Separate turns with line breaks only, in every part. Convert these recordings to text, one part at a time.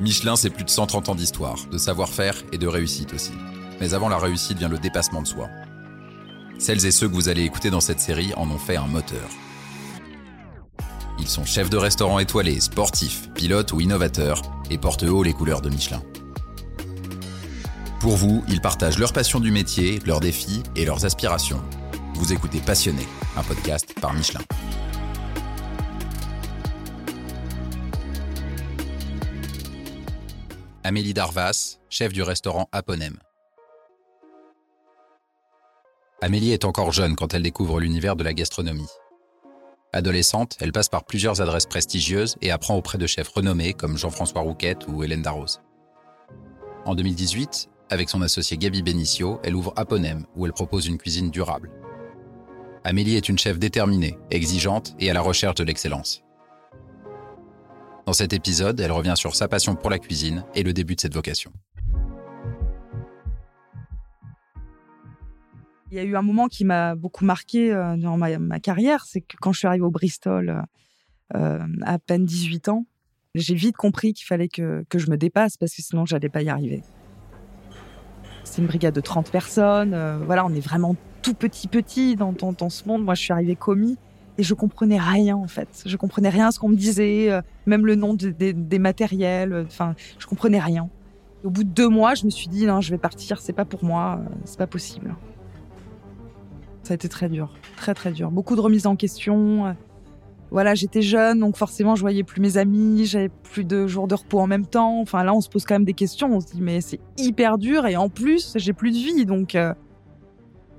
Michelin, c'est plus de 130 ans d'histoire, de savoir-faire et de réussite aussi. Mais avant la réussite vient le dépassement de soi. Celles et ceux que vous allez écouter dans cette série en ont fait un moteur. Ils sont chefs de restaurants étoilés, sportifs, pilotes ou innovateurs et portent haut les couleurs de Michelin. Pour vous, ils partagent leur passion du métier, leurs défis et leurs aspirations. Vous écoutez Passionné, un podcast par Michelin. Amélie Darvas, chef du restaurant Aponem. Amélie est encore jeune quand elle découvre l'univers de la gastronomie. Adolescente, elle passe par plusieurs adresses prestigieuses et apprend auprès de chefs renommés comme Jean-François Rouquette ou Hélène Darroze. En 2018, avec son associé Gabi Benicio, elle ouvre Aponem, où elle propose une cuisine durable. Amélie est une chef déterminée, exigeante et à la recherche de l'excellence. Dans cet épisode, elle revient sur sa passion pour la cuisine et le début de cette vocation.
Il y a eu un moment qui m'a beaucoup marqué euh, dans ma, carrière, c'est que quand je suis arrivée au Bristol euh, à peine 18 ans, j'ai vite compris qu'il fallait que, je me dépasse parce que sinon j'allais pas y arriver. C'est une brigade de 30 personnes, euh, voilà, on est vraiment tout petit petit dans, dans ce monde. Moi, je suis arrivée commis et je comprenais rien en fait. Je comprenais rien à ce qu'on me disait, euh, même le nom des matériels. Euh, enfin, je comprenais rien. au bout de deux mois, je me suis dit non, je vais partir. C'est pas pour moi. Euh, c'est pas possible. Ça a été très dur, très très dur. Beaucoup de remises en question. Voilà, j'étais jeune, donc forcément, je voyais plus mes amis, j'avais plus de jours de repos en même temps. Enfin, là, on se pose quand même des questions. On se dit, mais c'est hyper dur et en plus, j'ai plus de vie, donc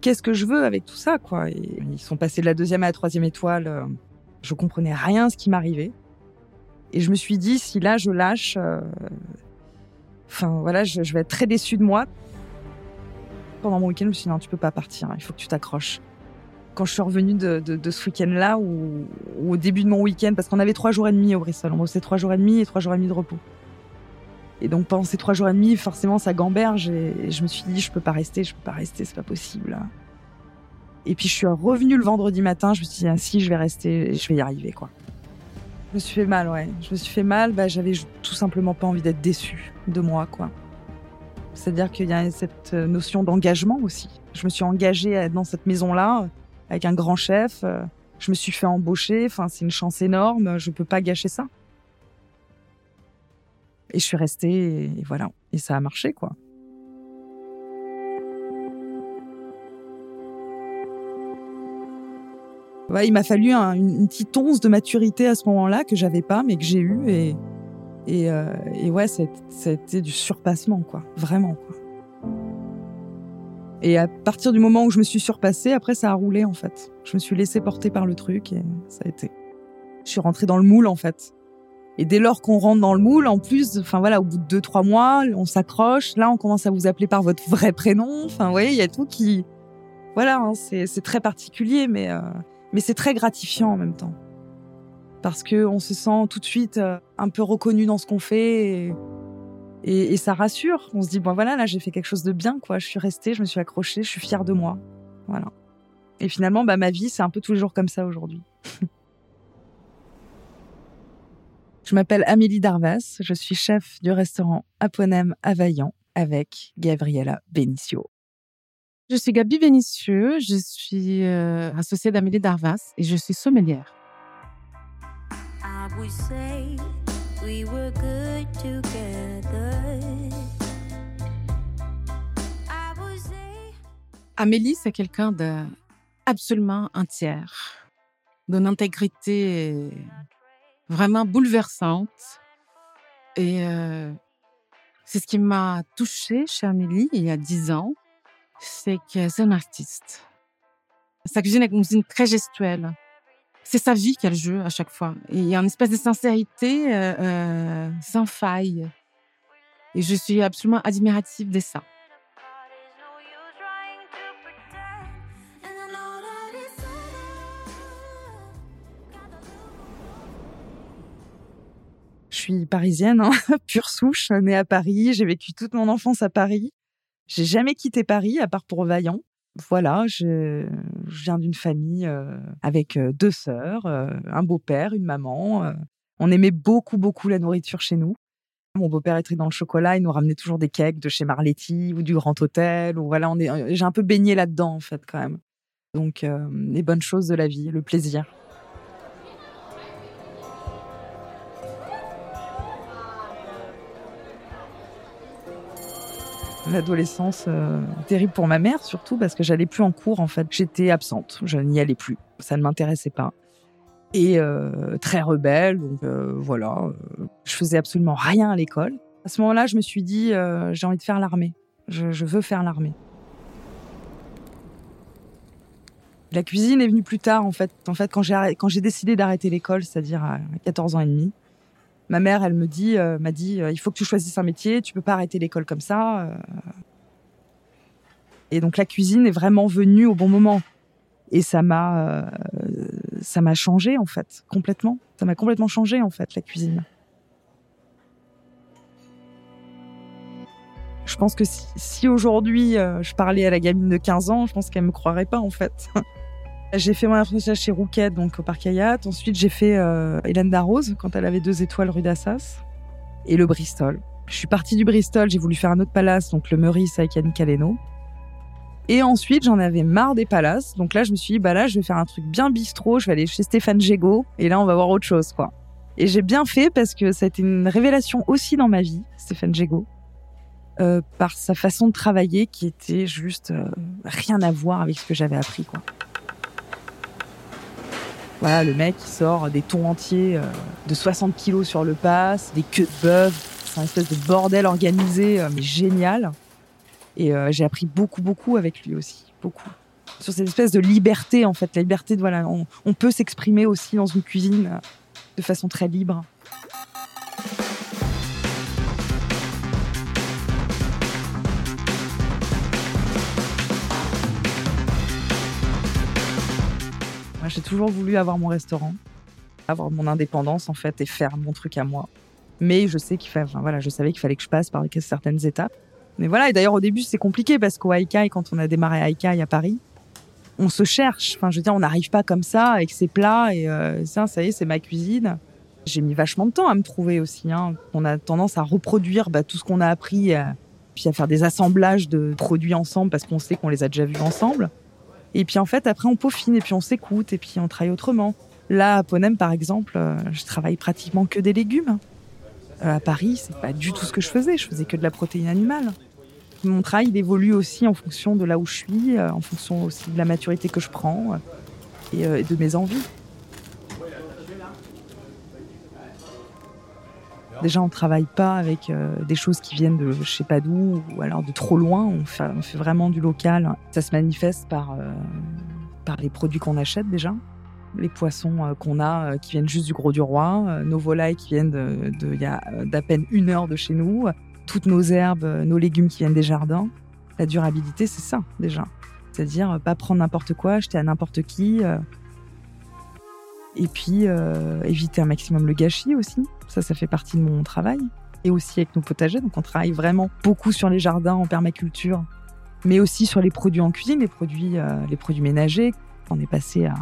qu'est-ce que je veux avec tout ça, quoi. ils sont passés de la deuxième à la troisième étoile. Euh, je comprenais rien ce qui m'arrivait. Et je me suis dit, si là je lâche, euh, enfin voilà, je, vais être très déçue de moi. Pendant mon week-end, je me suis dit, non, tu peux pas partir, il faut que tu t'accroches. Quand je suis revenue de, ce week-end-là, ou, au début de mon week-end, parce qu'on avait trois jours et demi au Bristol, on bossait trois jours et demi et trois jours et demi de repos. Et donc pendant ces trois jours et demi, forcément, ça gamberge et je me suis dit, je peux pas rester, je peux pas rester, c'est pas possible. Et puis je suis revenue le vendredi matin, je me suis dit, ah, si, je vais rester, je vais y arriver, quoi. Je me suis fait mal, ouais. Je me suis fait mal, bah, j'avais tout simplement pas envie d'être déçue de moi, quoi. C'est-à-dire qu'il y a cette notion d'engagement aussi. Je me suis engagée dans cette maison-là avec un grand chef. Je me suis fait embaucher. Enfin, c'est une chance énorme. Je peux pas gâcher ça. Et je suis restée, et voilà. Et ça a marché, quoi. il m'a fallu une, petite once de maturité à ce moment-là que j'avais pas, mais que j'ai eu. Et, et, euh, ouais, ça du surpassement, quoi. Vraiment, quoi. Et à partir du moment où je me suis surpassée, après, ça a roulé, en fait. Je me suis laissée porter par le truc et ça a été. Je suis rentrée dans le moule, en fait. Et dès lors qu'on rentre dans le moule, en plus, enfin voilà, au bout de deux trois mois, on s'accroche. Là, on commence à vous appeler par votre vrai prénom. Enfin, vous voyez, il y a tout qui, voilà, hein, c'est très particulier, mais euh, mais c'est très gratifiant en même temps parce que on se sent tout de suite euh, un peu reconnu dans ce qu'on fait et, ça rassure. On se dit bon voilà, là j'ai fait quelque chose de bien quoi. Je suis restée, je me suis accrochée, je suis fière de moi, voilà. Et finalement, bah ma vie c'est un peu tous les jours comme ça aujourd'hui. Je m'appelle Amélie Darvas, je suis chef du restaurant Aponem à Vaillant avec Gabriela Benicio.
Je suis Gabi Benicio, je suis euh, associée d'Amélie Darvas et je suis sommelière. Amélie, c'est quelqu'un d'absolument entière, d'une intégrité vraiment bouleversante. Et euh, c'est ce qui m'a touchée chez Amélie il y a dix ans, c'est que c'est une artiste. Sa cuisine est une cuisine très gestuelle. C'est sa vie qu'elle joue à chaque fois. Et il y a une espèce de sincérité euh, euh, sans faille. Et je suis absolument admirative de ça.
Suis parisienne, hein, pure souche, née à Paris. J'ai vécu toute mon enfance à Paris. J'ai jamais quitté Paris, à part pour Vaillant. Voilà, je, viens d'une famille euh, avec euh, deux sœurs, euh, un beau-père, une maman. on aimait beaucoup, beaucoup la nourriture chez nous. Mon beau-père était dans le chocolat, il nous ramenait toujours des cakes de chez Marletti ou du Grand Hôtel. Ou voilà, est, j'ai un peu baigné là-dedans en fait quand même. Donc les bonnes choses de la vie, le plaisir. L'adolescence, euh, terrible pour ma mère surtout parce que j'allais plus en cours en fait. J'étais absente, je n'y allais plus. Ça ne m'intéressait pas. Et euh, très rebelle, donc euh, voilà. je faisais absolument rien à l'école. À ce moment-là, je me suis dit, j'ai envie de faire l'armée. Je, je, veux faire l'armée. La cuisine est venue plus tard en fait. En fait, quand j'ai quand j'ai décidé d'arrêter l'école, c'est-à-dire à 14 ans et demi, ma mère, elle me dit, euh, m'a dit, euh, il faut que tu choisisses un métier, tu peux pas arrêter l'école comme ça. Euh. Et donc la cuisine est vraiment venue au bon moment. Et ça m'a, ça m'a changé en fait, complètement. Ça m'a complètement changé en fait la cuisine. Je pense que si, si aujourd'hui je parlais à la gamine de 15 ans, je pense qu'elle me croirait pas en fait. J'ai fait mon apprentissage chez Rouquette, donc au Parc Hayat. Ensuite, j'ai fait euh, Hélène Darroze, quand elle avait deux étoiles rue d'Assas. Et le Bristol. Je suis partie du Bristol, j'ai voulu faire un autre palace, donc le Meurice avec Yannick Aleno. Et ensuite, j'en avais marre des palaces. Donc là, je me suis dit, bah là, je vais faire un truc bien bistrot. Je vais aller chez Stéphane Gégaud. Et là, on va voir autre chose, quoi. Et j'ai bien fait parce que ça a été une révélation aussi dans ma vie, Stéphane Gégaud. Euh, par sa façon de travailler qui était juste euh, rien à voir avec ce que j'avais appris, quoi. Voilà, le mec qui sort des tons entiers euh, de 60 kilos sur le pass, des queues de bœuf. C'est un espèce de bordel organisé, euh, mais génial. Et euh, j'ai appris beaucoup, beaucoup avec lui aussi. Beaucoup. Sur cette espèce de liberté, en fait. La liberté de, voilà, on peut s'exprimer aussi dans une cuisine de façon très libre. J'ai toujours voulu avoir mon restaurant, avoir mon indépendance en fait et faire mon truc à moi. Mais je sais qu'il voilà, je savais qu'il fallait que je passe par certaines étapes. Mais voilà, et d'ailleurs au début c'est compliqué parce qu'au Haikai, quand on a démarré Haikai à Paris, on se cherche. Enfin, je veux dire, on n'arrive pas comme ça avec ses plats et euh, ça, ça y est, c'est ma cuisine. J'ai mis vachement de temps à me trouver aussi. Hein. On a tendance à reproduire bah, tout ce qu'on a appris, euh, puis à faire des assemblages de produits ensemble parce qu'on sait qu'on les a déjà vus ensemble. Et puis en fait, après, on peaufine et puis on s'écoute et puis on travaille autrement. Là, à Ponem, par exemple, euh, je travaille pratiquement que des légumes. Euh, à Paris, c'est pas du tout ce que je faisais. Je faisais que de la protéine animale. Mon travail, il évolue aussi en fonction de là où je suis, euh, en fonction aussi de la maturité que je prends et de mes envies. Déjà, on travaille pas avec euh, des choses qui viennent de je sais pas d'où ou alors de trop loin. On fait, vraiment du local. Ça se manifeste par, euh, par les produits qu'on achète déjà. Les poissons euh, qu'on a qui viennent juste du Gros du Roi, nos volailles qui viennent de, y a d'à peine une heure de chez nous, toutes nos herbes, nos légumes qui viennent des jardins. La durabilité, c'est ça déjà. C'est-à-dire pas prendre n'importe quoi, acheter à n'importe qui. Et puis éviter un maximum le gâchis aussi. Ça, ça fait partie de mon travail. Et aussi avec nos potagers. Donc, on travaille vraiment beaucoup sur les jardins en permaculture, mais aussi sur les produits en cuisine, les produits, euh, les produits ménagers. On est passé à,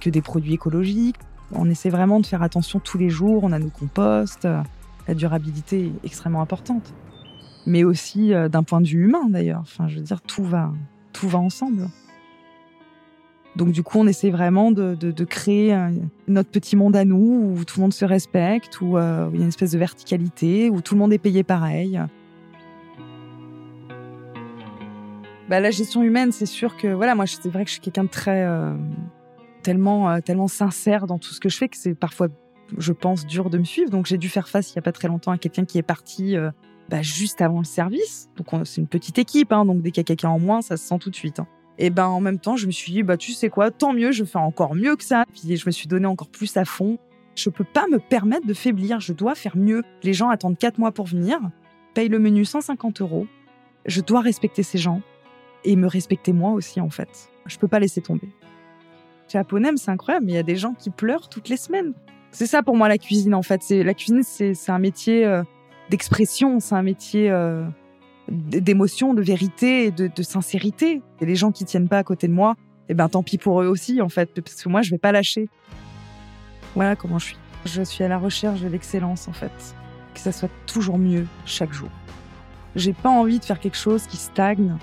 que des produits écologiques. On essaie vraiment de faire attention tous les jours. On a nos composts. La durabilité est extrêmement importante. Mais aussi euh, d'un point de vue humain, d'ailleurs. Enfin, je veux dire, tout va, tout va ensemble. Donc du coup, on essaie vraiment de, créer notre petit monde à nous, où tout le monde se respecte, où, euh, il y a une espèce de verticalité, où tout le monde est payé pareil. Bah, la gestion humaine, c'est sûr que voilà, moi, c'est vrai que je suis quelqu'un de très euh, tellement euh, tellement sincère dans tout ce que je fais que c'est parfois, je pense, dur de me suivre. Donc j'ai dû faire face il y a pas très longtemps à quelqu'un qui est parti bah, juste avant le service. Donc c'est une petite équipe, hein, donc dès qu'il y a quelqu'un en moins, ça se sent tout de suite. Hein. Et ben en même temps, je me suis dit bah tu sais quoi, tant mieux, je fais encore mieux que ça. Puis je me suis donné encore plus à fond. Je peux pas me permettre de faiblir, je dois faire mieux. Les gens attendent 4 mois pour venir, payent le menu 150 euros. Je dois respecter ces gens et me respecter moi aussi en fait. Je peux pas laisser tomber. Chez c'est incroyable, mais il y a des gens qui pleurent toutes les semaines. C'est ça pour moi la cuisine en fait. C'est la cuisine, c'est un métier euh, d'expression, c'est un métier euh, d'émotion, de vérité et de, sincérité. Et les gens qui tiennent pas à côté de moi, eh ben tant pis pour eux aussi en fait, parce que moi je vais pas lâcher. Voilà comment je suis. Je suis à la recherche de l'excellence en fait. que ça soit toujours mieux chaque jour. J'ai pas envie de faire quelque chose qui stagne.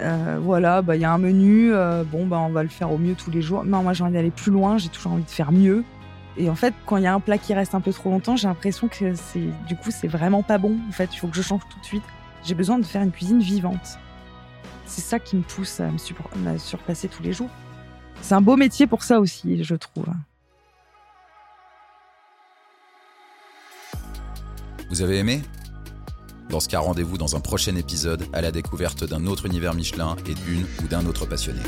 Euh, voilà, bah, il y a un menu, euh, bon, bah, on va le faire au mieux tous les jours. Non, moi j'ai envie d'aller plus loin, j'ai toujours envie de faire mieux. Et en fait, quand il y a un plat qui reste un peu trop longtemps, j'ai l'impression que c'est, du coup, c'est vraiment pas bon. En fait, il faut que je change tout de suite. J'ai besoin de faire une cuisine vivante. C'est ça qui me pousse à me, surpasser tous les jours. C'est un beau métier pour ça aussi, je trouve.
Vous avez aimé? Dans ce cas, rendez-vous dans un prochain épisode à la découverte d'un autre univers Michelin et d'une ou d'un autre passionné.